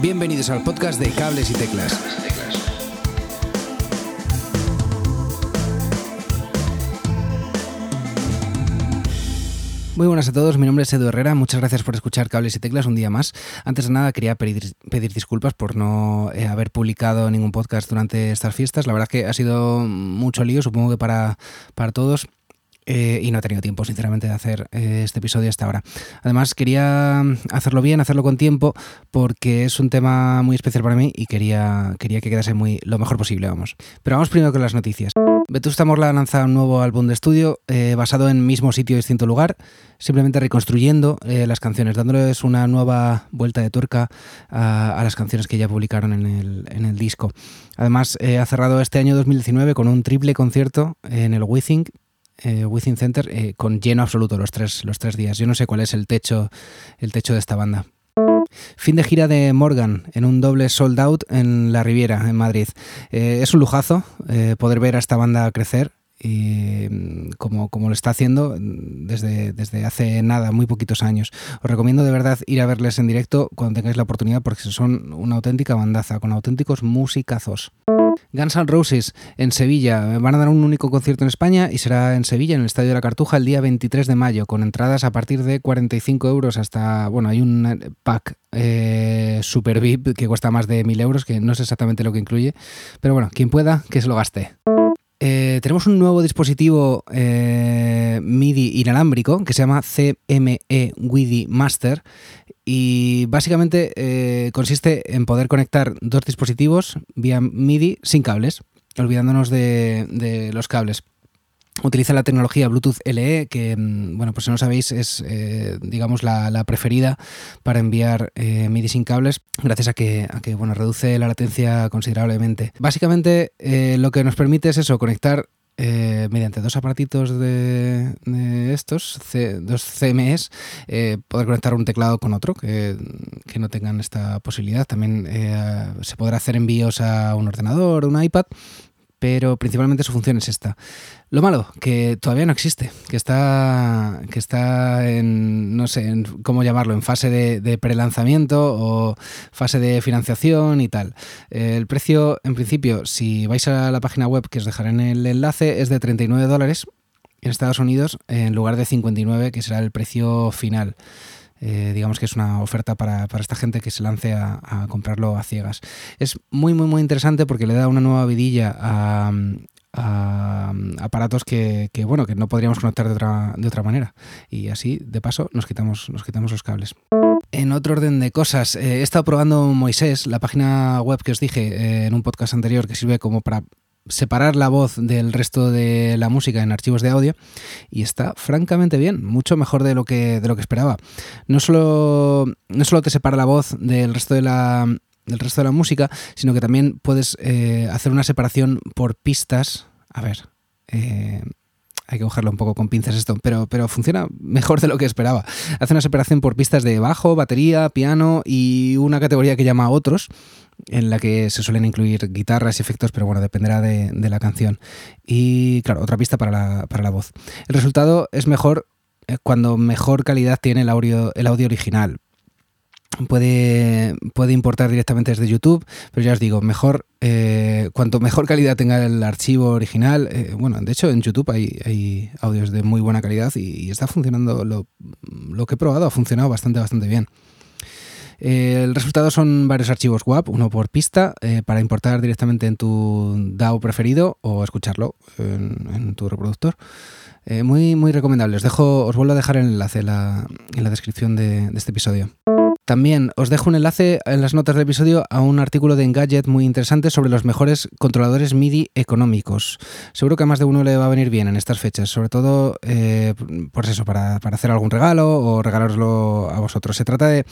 Bienvenidos al podcast de Cables y Teclas. Muy buenas a todos, mi nombre es Edu Herrera, muchas gracias por escuchar Cables y Teclas un día más. Antes de nada quería pedir, disculpas por no eh, haber publicado ningún podcast durante estas fiestas, la verdad es que ha sido mucho lío, supongo que para, para todos. Eh, y no he tenido tiempo, sinceramente, de hacer eh, este episodio hasta ahora. Además, quería hacerlo bien, hacerlo con tiempo, porque es un tema muy especial para mí y quería, quería que quedase muy, lo mejor posible, vamos. Pero vamos primero con las noticias. Vetusta Morla lanza un nuevo álbum de estudio eh, basado en mismo sitio, distinto lugar, simplemente reconstruyendo las canciones, dándoles una nueva vuelta de tuerca a, las canciones que ya publicaron en el, en el disco. Además, ha cerrado este año 2019 con un triple concierto en el Withing eh, Within Center eh, con lleno absoluto los tres, los tres días. Yo no sé cuál es el techo, el techo de esta banda. Fin de gira de Morgan en un doble sold out en la Riviera, en Madrid. Eh, es un lujazo poder ver a esta banda crecer y mm, como, como lo está haciendo desde, desde hace nada, muy poquitos años. Os recomiendo de verdad ir a verles en directo cuando tengáis la oportunidad porque son una auténtica bandaza, con auténticos musicazos. Guns N' Roses en Sevilla. Van a dar un único concierto en España y será en Sevilla, en el Estadio de la Cartuja, el día 23 de mayo, con entradas a partir de 45 euros hasta. Bueno, hay un pack eh, super VIP que cuesta más de 1000 euros, que no sé exactamente lo que incluye, pero bueno, quien pueda, que se lo gaste. Eh, tenemos un nuevo dispositivo eh, MIDI inalámbrico que se llama CME WIDI Master y básicamente eh, consiste en poder conectar dos dispositivos vía MIDI sin cables, olvidándonos de los cables. Utiliza la tecnología Bluetooth LE, que, mm, bueno, pues si no sabéis, es, eh, digamos, la, preferida para enviar eh, MIDI sin cables, gracias a que, a que bueno, reduce la latencia considerablemente. Básicamente, lo que nos permite es eso, conectar mediante dos aparatitos de, estos, dos CMEs, poder conectar un teclado con otro que, que no tengan esta posibilidad. También se podrá hacer envíos a un ordenador, un iPad pero principalmente su función es esta. Lo malo, que todavía no existe, que está, que está en, no sé, cómo llamarlo, en fase de, de prelanzamiento o fase de financiación y tal. El precio, en principio, si vais a la página web que os dejaré en el enlace, es de 39 dólares en Estados Unidos en lugar de 59, que será el precio final. Eh, digamos que es una oferta para, esta gente que se lance a, comprarlo a ciegas. Es muy, muy, muy interesante porque le da una nueva vidilla a, aparatos que, bueno, que no podríamos conectar de otra, de otra manera. Y así, de paso, nos quitamos, nos quitamos los cables. En otro orden de cosas, eh, he estado probando Moisés, la página web que os dije eh, en un podcast anterior que sirve como para separar la voz del resto de la música en archivos de audio y está francamente bien, mucho mejor de lo que, de lo que esperaba. No solo, no solo te separa la voz del resto de la, del resto de la música, sino que también puedes eh, hacer una separación por pistas. A ver, eh, hay que cogerlo un poco con pinzas esto, pero, pero funciona mejor de lo que esperaba. Hace una separación por pistas de bajo, batería, piano y una categoría que llama otros, en la que se suelen incluir guitarras y efectos, pero bueno, dependerá de, la canción. Y claro, otra pista para la, para la voz. El resultado es mejor eh, cuando mejor calidad tiene el audio, el audio original. Puede, puede importar directamente desde YouTube, pero ya os digo, mejor eh, cuanto mejor calidad tenga el archivo original, eh, bueno, de hecho en YouTube hay, hay, audios de muy buena calidad y, está funcionando, lo, lo, que he probado ha funcionado bastante, bastante bien. Eh, el resultado son varios archivos WAP, uno por pista, para importar directamente en tu DAO preferido o escucharlo en, tu reproductor. muy, muy recomendable. Os, dejo, os vuelvo a dejar el enlace en la, en la descripción de este episodio. También os dejo un enlace en las notas del episodio a un artículo de Engadget muy interesante sobre los mejores controladores MIDI económicos. Seguro que a más de uno le va a venir bien en estas fechas, sobre todo eh, pues eso, para, hacer algún regalo o regalároslo a vosotros. Se trata de,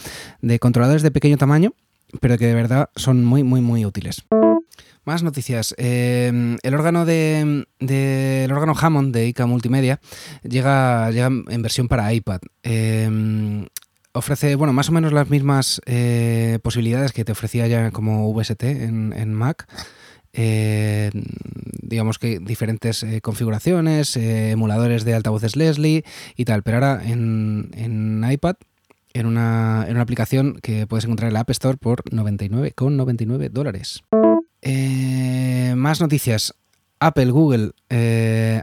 controladores de pequeño tamaño, pero que de verdad son muy, muy, muy útiles. Más noticias. Eh, el órgano de, el órgano Hammond de ICA Multimedia llega, llega en versión para iPad. Eh, ofrece, bueno, más o menos las mismas eh, posibilidades que te ofrecía ya como VST en, Mac. Eh, digamos que diferentes eh, configuraciones, emuladores de altavoces Leslie y tal, pero ahora en, iPad en una, en una aplicación que puedes encontrar en la App Store por 99,99 dólares. Eh, más noticias. Apple, Google,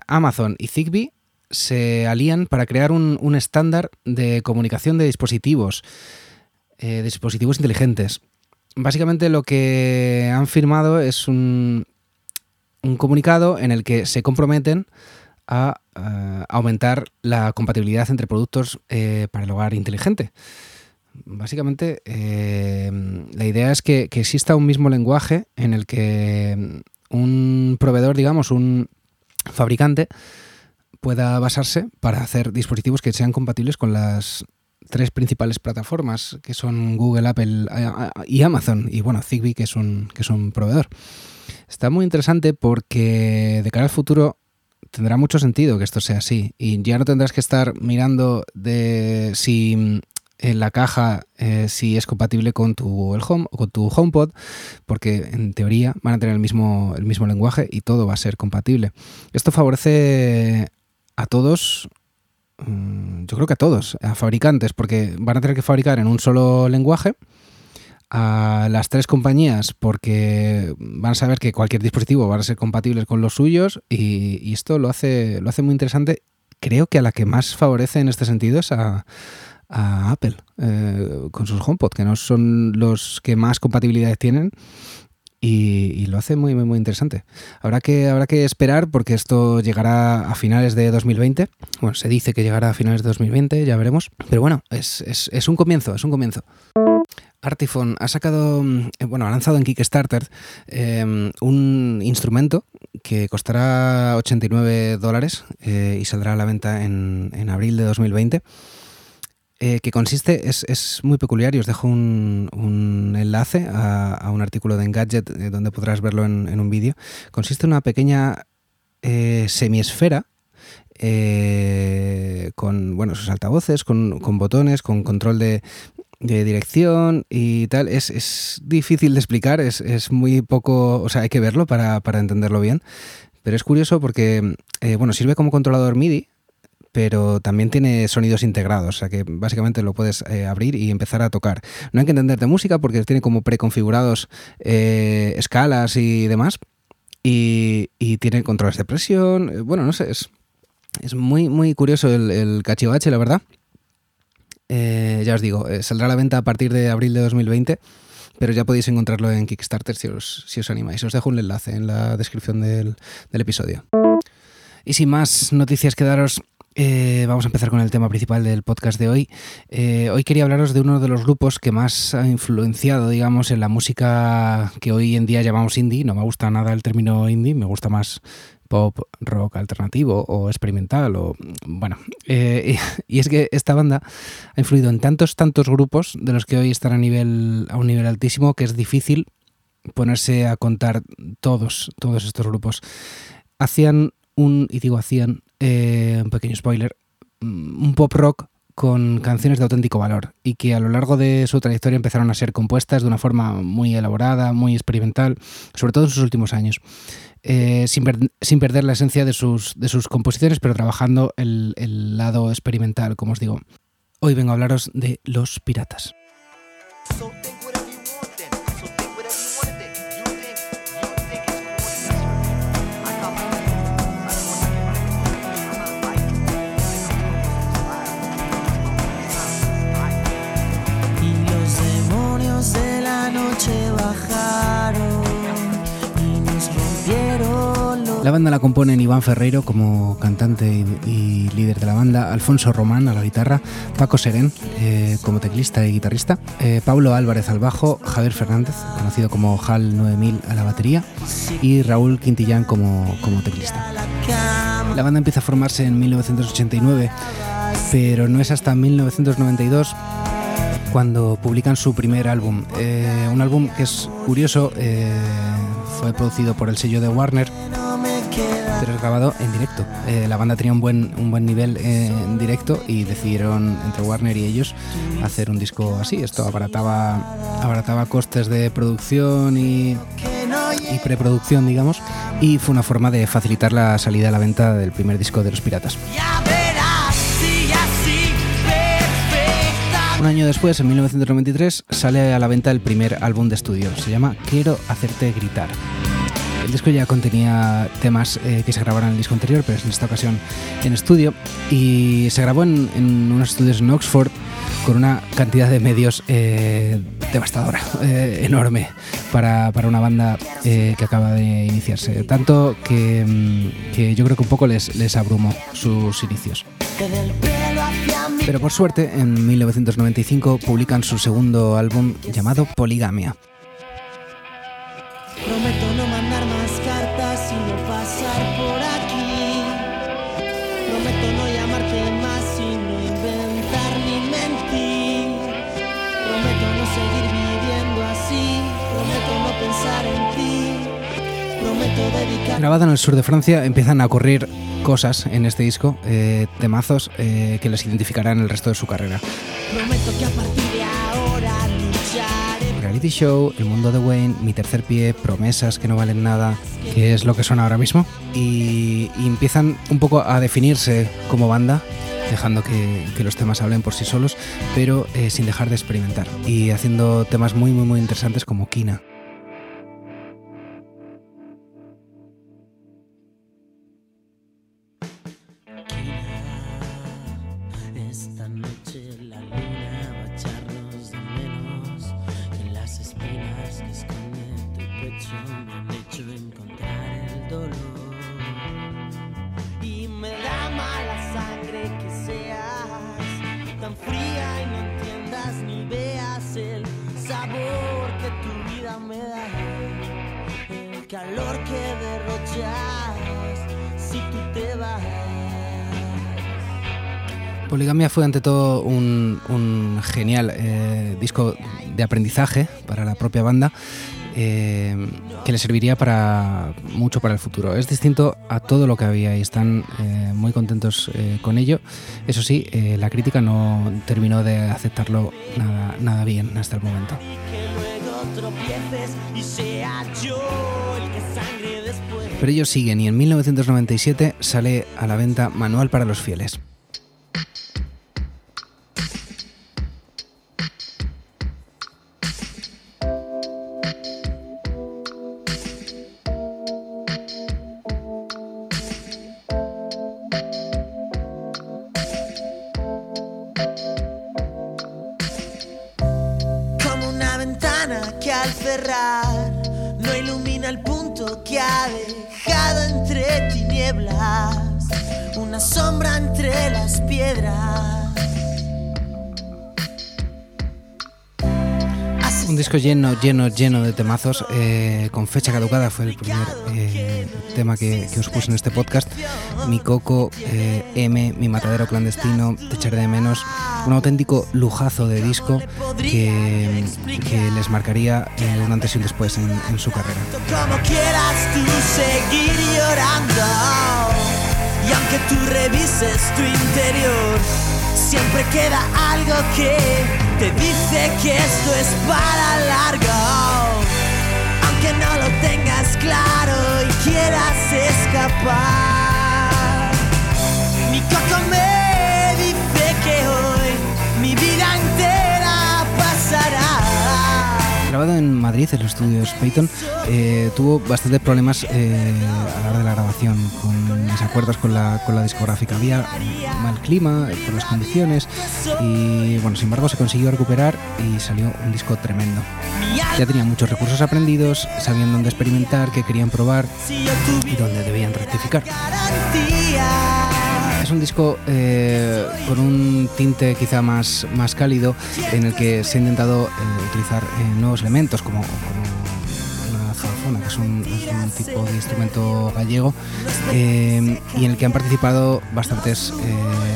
Amazon y Zigbee se alían para crear un, estándar de comunicación de dispositivos, eh, dispositivos inteligentes. Básicamente lo que han firmado es un, un comunicado en el que se comprometen a, aumentar la compatibilidad entre productos para el hogar inteligente. Básicamente, la idea es que, exista un mismo lenguaje en el que un proveedor, digamos, un fabricante, pueda basarse para hacer dispositivos que sean compatibles con las tres principales plataformas, que son Google, Apple y Amazon, y bueno, Zigbee, que es un, que es un proveedor. Está muy interesante porque de cara al futuro tendrá mucho sentido que esto sea así, y ya no tendrás que estar mirando de si en la caja eh, si es compatible con tu Google Home o con tu HomePod, porque en teoría van a tener el mismo, el mismo lenguaje y todo va a ser compatible. Esto favorece a todos, mm, yo creo que a todos, a fabricantes, porque van a tener que fabricar en un solo lenguaje a las tres compañías porque van a saber que cualquier dispositivo va a ser compatible con los suyos y, esto lo hace, lo hace muy interesante. Creo que a la que más favorece en este sentido es a, Apple eh, con sus HomePod, que no son los que más compatibilidades tienen. Y, lo hace muy, muy, muy interesante. Habrá que, habrá que esperar porque esto llegará a finales de 2020. Bueno, se dice que llegará a finales de 2020, ya veremos. Pero bueno, es, es, un comienzo, es un comienzo. Artifon ha sacado, eh, bueno, ha lanzado en Kickstarter eh, un instrumento que costará 89 dólares y saldrá a la venta en, en abril de 2020 eh, que consiste, es, muy peculiar y os dejo un, enlace a, un artículo de Engadget eh, donde podrás verlo en, un vídeo. Consiste en una pequeña eh, semiesfera con bueno, sus altavoces, con, botones, con control de, dirección y tal. Es, difícil de explicar, es, muy poco, o sea, hay que verlo para, entenderlo bien. Pero es curioso porque, bueno, sirve como controlador MIDI, pero también tiene sonidos integrados, o sea que básicamente lo puedes eh, abrir y empezar a tocar. No hay que entender de música porque tiene como preconfigurados eh, escalas y demás, y, tiene controles de presión, eh, bueno, no sé, es, es muy, muy curioso el, el cachivache, la verdad. ya os digo, saldrá a la venta a partir de abril de 2020 pero ya podéis encontrarlo en Kickstarter si os, animáis. Os dejo un enlace en la descripción del episodio. Y sin más noticias que daros, eh, vamos a empezar con el tema principal del podcast de hoy. Eh, hoy quería hablaros de uno de los grupos que más ha influenciado, digamos, en la música que hoy en día llamamos indie. No me gusta nada el término indie, me gusta más pop, rock alternativo o experimental o bueno. Eh, y, es que esta banda ha influido en tantos, tantos grupos de los que hoy están a nivel a un nivel altísimo que es difícil ponerse a contar todos, todos estos grupos. Hacían un, y digo hacían, eh, un pequeño spoiler, mm, un pop rock con canciones de auténtico valor y que a lo largo de su trayectoria empezaron a ser compuestas de una forma muy elaborada, muy experimental, sobre todo en sus últimos años, eh, sin, sin, perder la esencia de sus, de sus composiciones, pero trabajando el, el lado experimental, como os digo. Hoy vengo a hablaros de Los Piratas. La banda la componen Iván Ferreiro como cantante y, líder de la banda, Alfonso Román a la guitarra, Paco Serén eh, como teclista y guitarrista, eh, Pablo Álvarez al bajo, Javier Fernández, conocido como HAL 9000 a la batería, y Raúl Quintillán como, como teclista. La banda empieza a formarse en 1989, pero no es hasta 1992 cuando publican su primer álbum. Eh, un álbum que es curioso, fue producido por el sello de Warner pero grabado en directo. Eh, la banda tenía un buen, un buen nivel eh, en directo y decidieron entre Warner y ellos hacer un disco así. Esto abarataba, abarataba costes de producción y, y preproducción, digamos, y fue una forma de facilitar la salida a la venta del primer disco de los Piratas. Un año después, en 1993, sale a la venta el primer álbum de estudio. Se llama Quiero hacerte gritar. El disco ya contenía temas eh, que se grabaron en el disco anterior, pero en esta ocasión en estudio. Y se grabó en, unos estudios en Oxford con una cantidad de medios eh, devastadora, eh, enorme, para, una banda que acaba de iniciarse. Tanto que, mm, que, yo creo que un poco les, les abrumó sus inicios. Pero por suerte, en 1995 publican su segundo álbum llamado Poligamia. Grabada en el sur de Francia, empiezan a ocurrir cosas en este disco, eh, temazos eh, que les identificarán el resto de su carrera. Prometo que a partir de ahora lucharé. Reality Show, El Mundo de Wayne, Mi Tercer Pie, Promesas que no valen nada, que es lo que son ahora mismo, y, empiezan un poco a definirse como banda, dejando que, los temas hablen por sí solos, pero eh, sin dejar de experimentar, y haciendo temas muy, muy, muy interesantes como Kina. Fue ante todo un, genial eh, disco de aprendizaje para la propia banda eh, que le serviría para mucho para el futuro. Es distinto a todo lo que había y están eh, muy contentos con ello. Eso sí, la crítica no terminó de aceptarlo nada, nada bien hasta el momento. Pero ellos siguen y en 1997 sale a la venta Manual para los Fieles. que al cerrar no ilumina el punto que ha dejado entre tinieblas una sombra entre las piedras. Lleno, lleno, lleno de temazos. Eh, con fecha caducada fue el primer eh, tema que, os puse en este podcast. Mi Coco, eh, M, Mi Matadero Clandestino, Te echaré de menos. Un auténtico lujazo de disco que, que les marcaría un antes y un después en, en su carrera. Como quieras tú seguir llorando. Y aunque tú revises tu interior, siempre queda algo que te dice que esto es para largo. Madrid, en los estudios Peyton, eh, tuvo bastantes problemas eh, a la hora de la grabación, con desacuerdos con la, con la discográfica. Había mal clima eh, por las condiciones y, bueno, sin embargo, se consiguió recuperar y salió un disco tremendo. Ya tenían muchos recursos aprendidos, sabían dónde experimentar, qué querían probar y dónde debían rectificar. Es un disco eh, con un tinte quizá más, más cálido en el que se ha intentado eh, utilizar eh, nuevos elementos como, una zanfona, que es un, tipo de instrumento gallego, y en el que han participado bastantes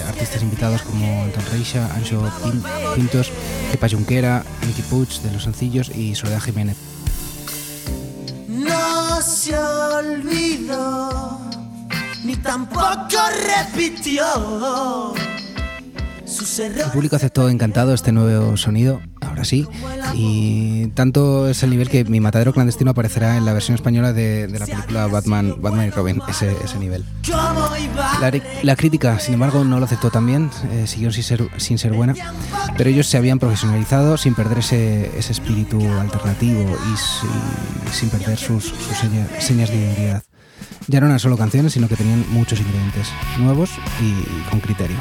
artistas invitados como Anton Reixa, Ancho Pintos, Pepa Junquera, Nicky Puig de Los Sencillos y Soledad Jiménez. No se olvidó ni tampoco repitió. El público aceptó encantado este nuevo sonido, ahora sí, Y tanto es el nivel que mi matadero clandestino aparecerá en la versión española de, la película Batman, Batman y Robin, ese, ese nivel. La, crítica, sin embargo, no lo aceptó tan bien, eh, siguió sin ser, buena, pero ellos se habían profesionalizado sin perder ese espíritu alternativo y, sin perder sus, señas de identidad. Ya no eran solo canciones, sino que tenían muchos ingredientes nuevos y con criterio.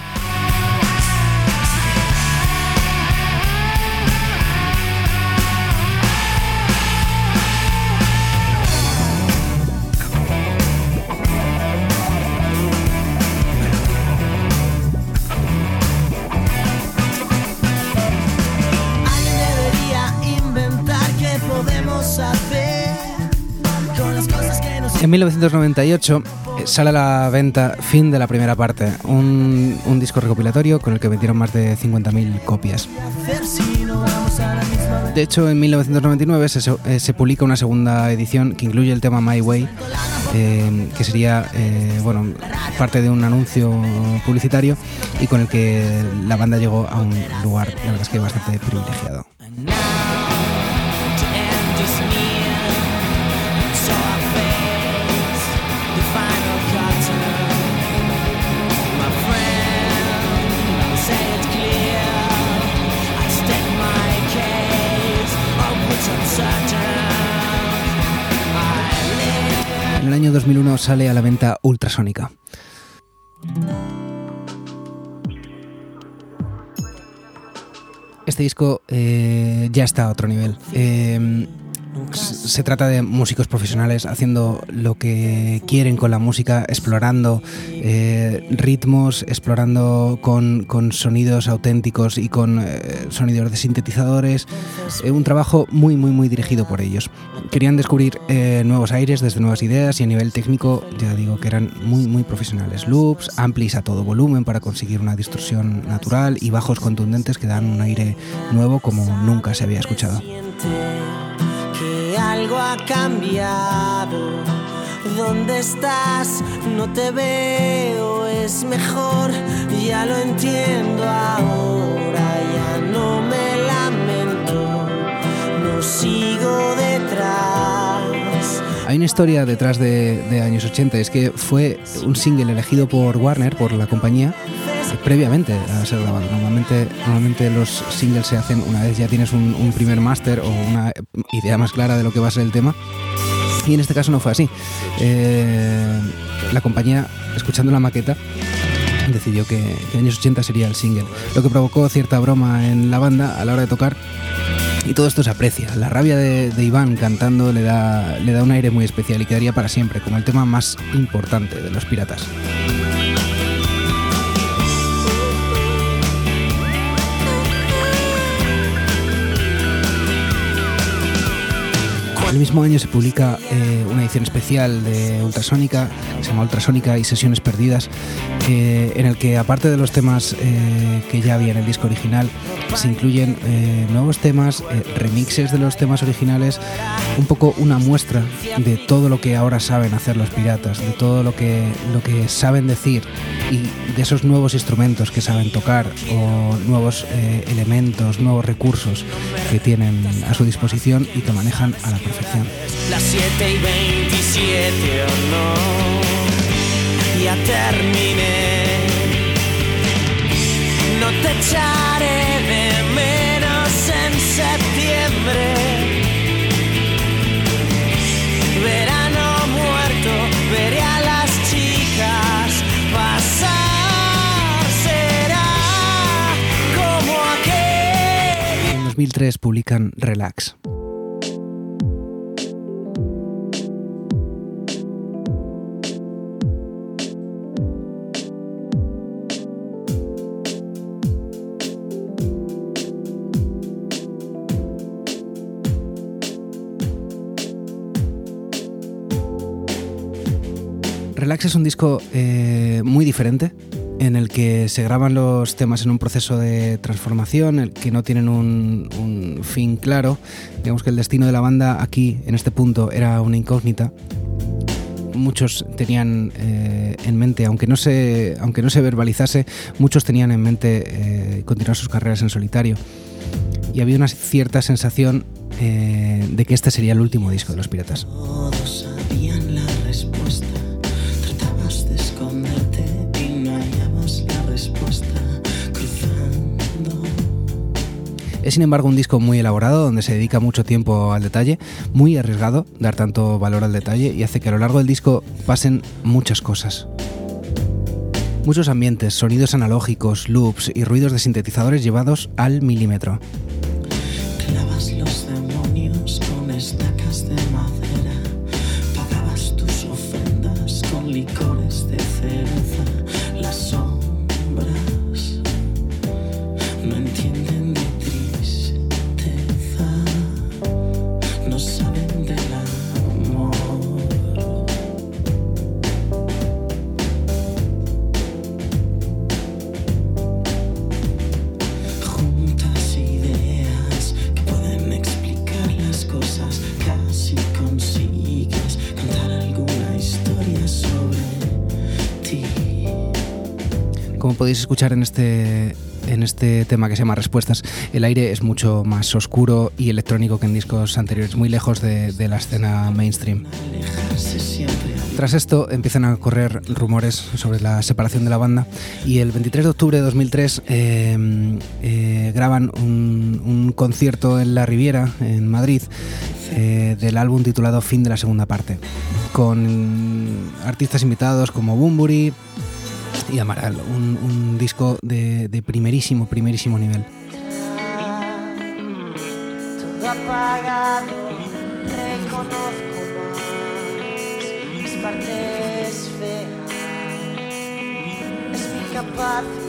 1998 eh, sale a la venta Fin de la primera parte, un, disco recopilatorio con el que vendieron más de 50.000 copias. De hecho, en 1999 eh, se, publica una segunda edición que incluye el tema My Way, eh, que sería bueno, parte de un anuncio publicitario y con el que la banda llegó a un lugar, la verdad es que bastante privilegiado. Año 2001 sale a la venta Ultrasónica. Este disco eh, ya está a otro nivel. Eh, se trata de músicos profesionales haciendo lo que quieren con la música, explorando eh, ritmos, explorando con, sonidos auténticos y con eh, sonidos de sintetizadores. Eh, un trabajo muy, muy, muy dirigido por ellos. Querían descubrir nuevos aires desde nuevas ideas y a nivel técnico, ya digo que eran muy, muy profesionales. Loops, amplis a todo volumen para conseguir una distorsión natural y bajos contundentes que dan un aire nuevo como nunca se había escuchado algo ha cambiado. ¿Dónde estás? No te veo, es mejor, ya lo entiendo ahora, ya no me lamento, no sigo detrás. Hay una historia detrás de, años 80, es que fue un single elegido por Warner, por la compañía, previamente a ser grabado. Normalmente, normalmente los singles se hacen una vez ya tienes un, primer máster o una idea más clara de lo que va a ser el tema. Y en este caso no fue así. Eh, la compañía, escuchando la maqueta, decidió que, en años 80 sería el single, lo que provocó cierta broma en la banda a la hora de tocar. Y todo esto se aprecia. La rabia de, Iván cantando le da, le da un aire muy especial y quedaría para siempre como el tema más importante de los piratas. El mismo año se publica eh, una edición especial de Ultrasónica, se llama Ultrasónica y Sesiones Perdidas, eh, en el que aparte de los temas eh, que ya había en el disco original, se incluyen nuevos temas, remixes de los temas originales, un poco una muestra de todo lo que ahora saben hacer los piratas, de todo lo que, lo que saben decir y de esos nuevos instrumentos que saben tocar o nuevos elementos, nuevos recursos que tienen a su disposición y que manejan a la perfección. Las 7 y 27 o no, ya terminé. No te echaré de menos en septiembre. Verano muerto, veré a las chicas pasar. En 2003 publican Relax. Relax es un disco eh, muy diferente en el que se graban los temas en un proceso de transformación, el que no tienen un, fin claro. Digamos que el destino de la banda aquí, en este punto, era una incógnita. Muchos tenían eh, en mente, aunque no, se, aunque no se verbalizase, muchos tenían en mente eh, continuar sus carreras en solitario. y había una cierta sensación eh, de que este sería el último disco de los piratas. Es sin embargo un disco muy elaborado donde se dedica mucho tiempo al detalle, muy arriesgado dar tanto valor al detalle y hace que a lo largo del disco pasen muchas cosas. Muchos ambientes, sonidos analógicos, loops y ruidos de sintetizadores llevados al milímetro. Podéis escuchar en este, en este tema que se llama Respuestas, el aire es mucho más oscuro y electrónico que en discos anteriores, muy lejos de, la escena mainstream. Tras esto empiezan a correr rumores sobre la separación de la banda y el 23 de octubre de 2003 eh, eh, graban un, concierto en la Riviera, en Madrid, eh, del álbum titulado Fin de la Segunda Parte, con artistas invitados como Bumburi, y Amaral, un, un disco de, de, primerísimo, primerísimo nivel. Todo apagado, reconozco más mis partes feas, es mi capacidad.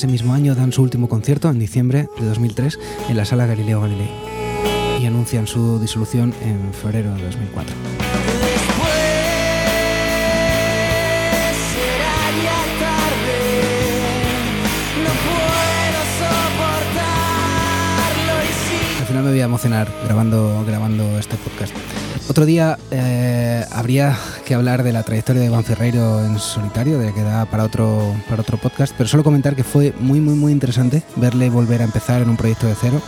Ese mismo año dan su último concierto, en diciembre de 2003, en la sala Galileo Galilei y anuncian su disolución en febrero de 2004. Al final me voy a emocionar grabando, grabando este podcast. Otro día eh, habría que hablar de la trayectoria de Iván Ferreiro en solitario, de que da para otro, para otro podcast, pero solo comentar que fue muy, muy, muy interesante verle volver a empezar en un proyecto de cero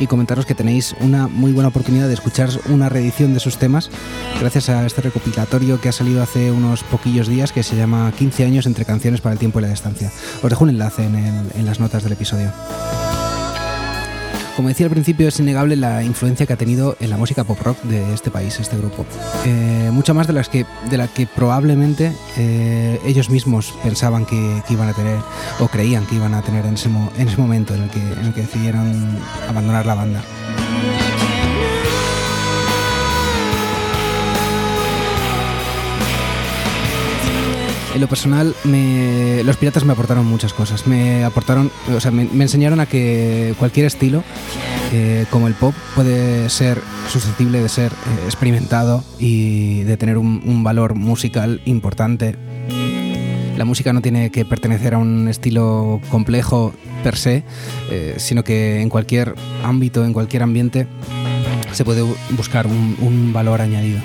y comentaros que tenéis una muy buena oportunidad de escuchar una reedición de sus temas gracias a este recopilatorio que ha salido hace unos poquillos días que se llama 15 años entre canciones para el tiempo y la distancia. Os dejo un enlace en las notas del episodio. Como decía al principio, es innegable la influencia que ha tenido en la música pop rock de este país, este grupo. Eh, mucha más de las que, de la que probablemente eh, ellos mismos pensaban que, iban a tener o creían que iban a tener en ese, en ese momento en el, que, en el que decidieron abandonar la banda. En lo personal, los piratas me aportaron muchas cosas. Me aportaron, o sea, me, enseñaron a que cualquier estilo, eh, como el pop, puede ser susceptible de ser eh, experimentado y de tener un, valor musical importante. La música no tiene que pertenecer a un estilo complejo per se, eh, sino que en cualquier ámbito, en cualquier ambiente, se puede buscar un valor añadido.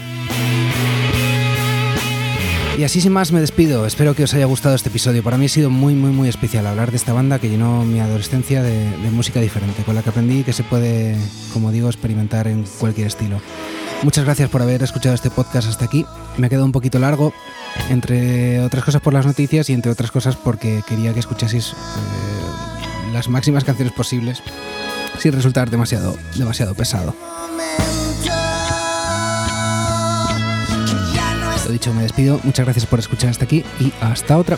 Y así sin más me despido, espero que os haya gustado este episodio. Para mí ha sido muy muy muy especial hablar de esta banda que llenó mi adolescencia de, música diferente, con la que aprendí que se puede, como digo, experimentar en cualquier estilo. Muchas gracias por haber escuchado este podcast hasta aquí. Me ha quedado un poquito largo, entre otras cosas por las noticias y entre otras cosas porque quería que escuchaseis eh, las máximas canciones posibles sin resultar demasiado, demasiado pesado. Dicho, me despido. Muchas gracias por escuchar hasta aquí y hasta otra.